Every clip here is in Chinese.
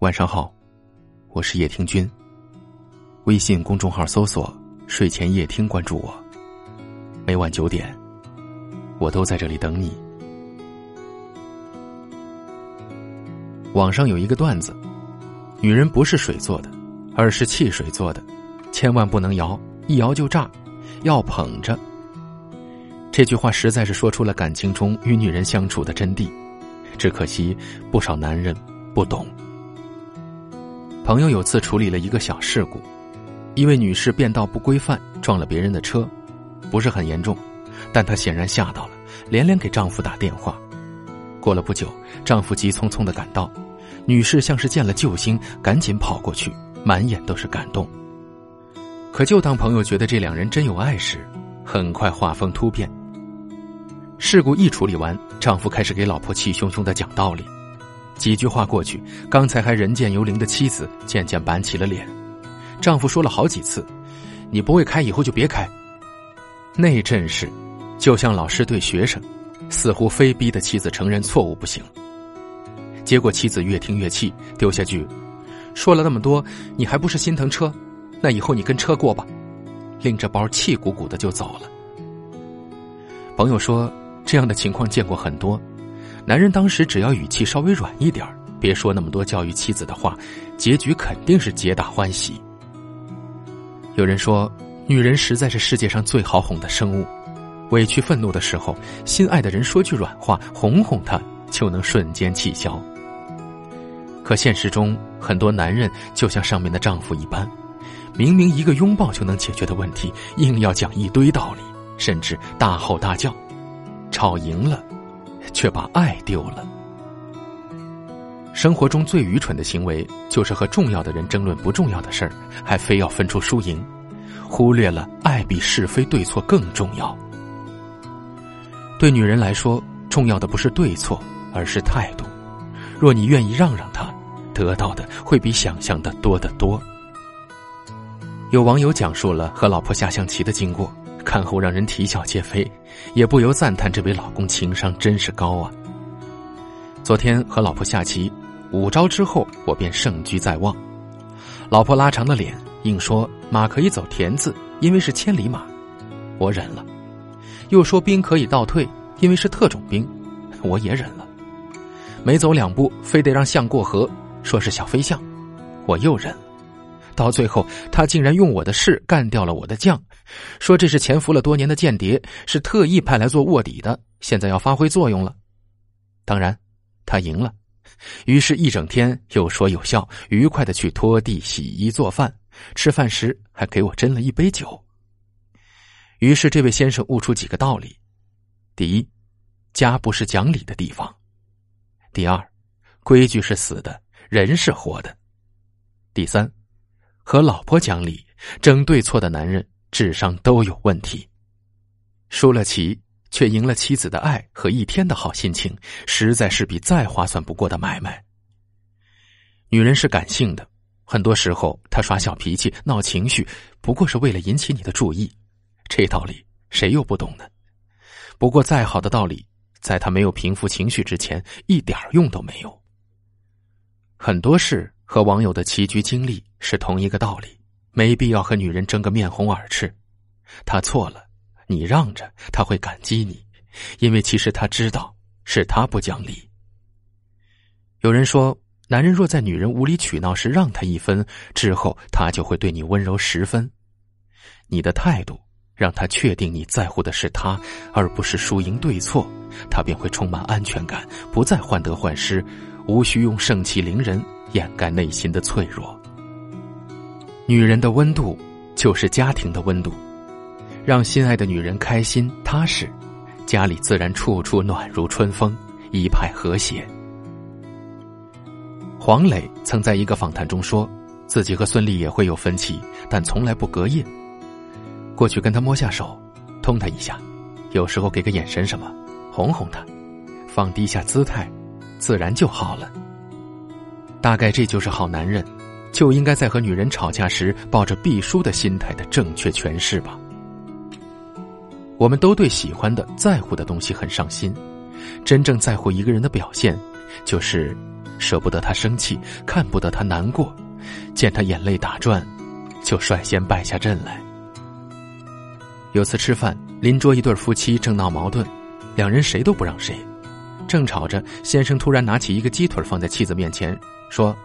晚上好，我是叶听君。微信公众号搜索“睡前夜听”，关注我。每晚九点，我都在这里等你。网上有一个段子：女人不是水做的，而是汽水做的，千万不能摇，一摇就炸，要捧着。这句话实在是说出了感情中与女人相处的真谛，只可惜不少男人不懂。朋友有次处理了一个小事故，一位女士变道不规范撞了别人的车，不是很严重，但她显然吓到了，连连给丈夫打电话。过了不久，丈夫急匆匆的赶到，女士像是见了救星，赶紧跑过去，满眼都是感动。可就当朋友觉得这两人真有爱时，很快画风突变。事故一处理完，丈夫开始给老婆气汹汹的讲道理。几句话过去，刚才还人见犹怜的妻子渐渐板起了脸。丈夫说了好几次：“你不会开，以后就别开。”那阵势，就像老师对学生，似乎非逼的妻子承认错误不行。结果妻子越听越气，丢下句：“说了那么多，你还不是心疼车？那以后你跟车过吧。”拎着包气鼓鼓的就走了。朋友说，这样的情况见过很多。男人当时只要语气稍微软一点别说那么多教育妻子的话，结局肯定是皆大欢喜。有人说，女人实在是世界上最好哄的生物，委屈愤怒的时候，心爱的人说句软话，哄哄她就能瞬间气消。可现实中，很多男人就像上面的丈夫一般，明明一个拥抱就能解决的问题，硬要讲一堆道理，甚至大吼大叫，吵赢了。却把爱丢了。生活中最愚蠢的行为，就是和重要的人争论不重要的事儿，还非要分出输赢，忽略了爱比是非对错更重要。对女人来说，重要的不是对错，而是态度。若你愿意让让她，得到的会比想象的多得多。有网友讲述了和老婆下象棋的经过。看后让人啼笑皆非，也不由赞叹这位老公情商真是高啊。昨天和老婆下棋，五招之后我便胜局在望。老婆拉长了脸，硬说马可以走田字，因为是千里马，我忍了；又说兵可以倒退，因为是特种兵，我也忍了。没走两步，非得让象过河，说是小飞象，我又忍了。到最后，他竟然用我的士干掉了我的将，说这是潜伏了多年的间谍，是特意派来做卧底的，现在要发挥作用了。当然，他赢了，于是，一整天有说有笑，愉快的去拖地、洗衣、做饭，吃饭时还给我斟了一杯酒。于是，这位先生悟出几个道理：第一，家不是讲理的地方；第二，规矩是死的，人是活的；第三。和老婆讲理、争对错的男人，智商都有问题。输了棋，却赢了妻子的爱和一天的好心情，实在是比再划算不过的买卖。女人是感性的，很多时候她耍小脾气、闹情绪，不过是为了引起你的注意。这道理谁又不懂呢？不过再好的道理，在她没有平复情绪之前，一点用都没有。很多事。和网友的棋局经历是同一个道理，没必要和女人争个面红耳赤。他错了，你让着他会感激你，因为其实他知道是他不讲理。有人说，男人若在女人无理取闹时让他一分，之后他就会对你温柔十分。你的态度让他确定你在乎的是他，而不是输赢对错，他便会充满安全感，不再患得患失，无需用盛气凌人。掩盖内心的脆弱。女人的温度就是家庭的温度，让心爱的女人开心踏实，家里自然处处暖如春风，一派和谐。黄磊曾在一个访谈中说，自己和孙俪也会有分歧，但从来不隔夜。过去跟他摸下手，通他一下，有时候给个眼神什么，哄哄他，放低下姿态，自然就好了。大概这就是好男人，就应该在和女人吵架时抱着必输的心态的正确诠释吧。我们都对喜欢的、在乎的东西很上心，真正在乎一个人的表现，就是舍不得他生气，看不得他难过，见他眼泪打转，就率先败下阵来。有次吃饭，邻桌一对夫妻正闹矛盾，两人谁都不让谁，正吵着，先生突然拿起一个鸡腿放在妻子面前，说：“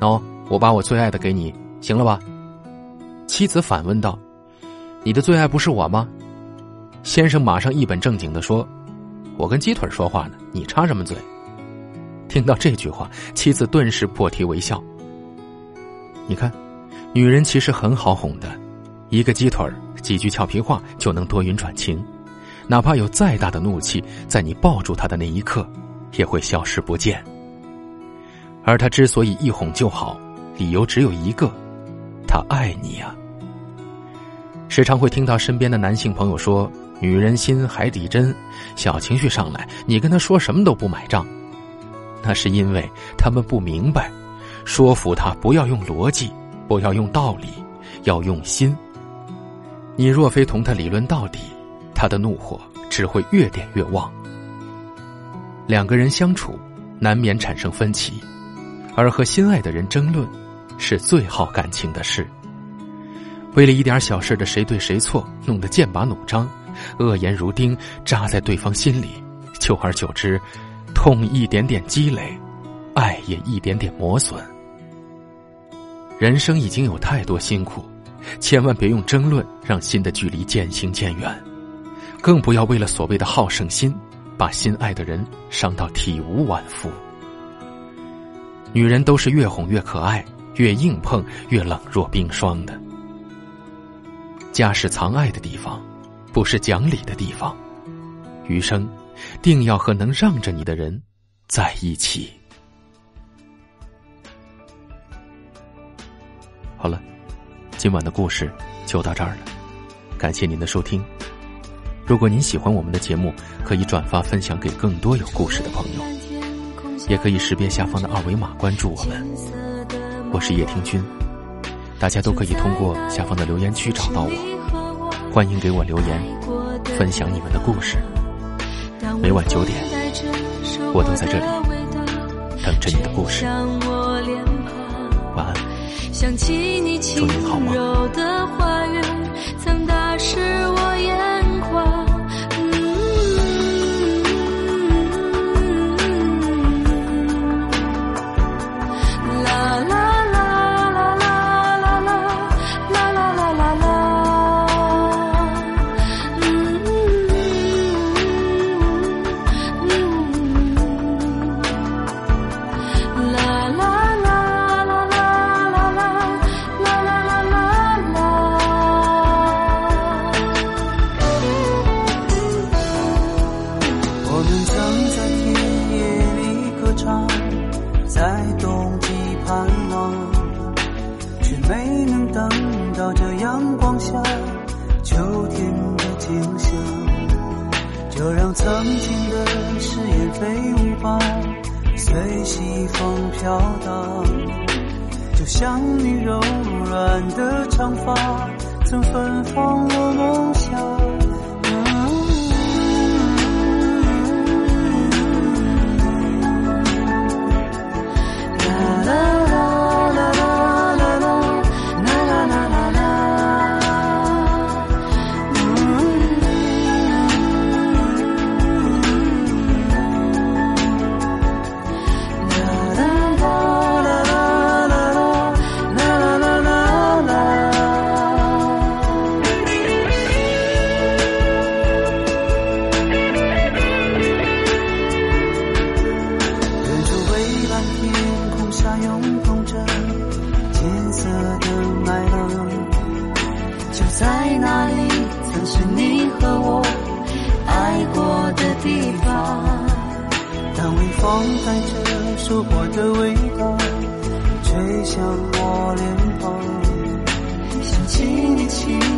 喏，我把我最爱的给你，行了吧？”妻子反问道：“你的最爱不是我吗？”先生马上一本正经的说：“我跟鸡腿说话呢，你插什么嘴？”听到这句话，妻子顿时破涕为笑。你看，女人其实很好哄的，一个鸡腿几句俏皮话就能多云转晴，哪怕有再大的怒气，在你抱住她的那一刻，也会消失不见。而她之所以一哄就好，理由只有一个：他爱你啊。时常会听到身边的男性朋友说。女人心海底针，小情绪上来，你跟他说什么都不买账，那是因为他们不明白，说服他不要用逻辑，不要用道理，要用心。你若非同他理论到底，他的怒火只会越点越旺。两个人相处，难免产生分歧，而和心爱的人争论，是最耗感情的事。为了一点小事的谁对谁错，弄得剑拔弩张。恶言如钉扎在对方心里，久而久之，痛一点点积累，爱也一点点磨损。人生已经有太多辛苦，千万别用争论让心的距离渐行渐远，更不要为了所谓的好胜心，把心爱的人伤到体无完肤。女人都是越哄越可爱，越硬碰越冷若冰霜的。家是藏爱的地方。不是讲理的地方，余生定要和能让着你的人在一起。好了，今晚的故事就到这儿了，感谢您的收听。如果您喜欢我们的节目，可以转发分享给更多有故事的朋友，也可以识别下方的二维码关注我们。我是叶听君，大家都可以通过下方的留言区找到我。欢迎给我留言，分享你们的故事。每晚九点，我都在这里等着你的故事。晚安，祝你好梦。阳光下，秋天的景象就让曾经的誓言飞舞吧，随西风飘荡。就像你柔软的长发，曾芬芳我梦乡。在哪里？曾是你和我爱过的地方。当微风带着收获的味道吹向我脸庞，想起你轻。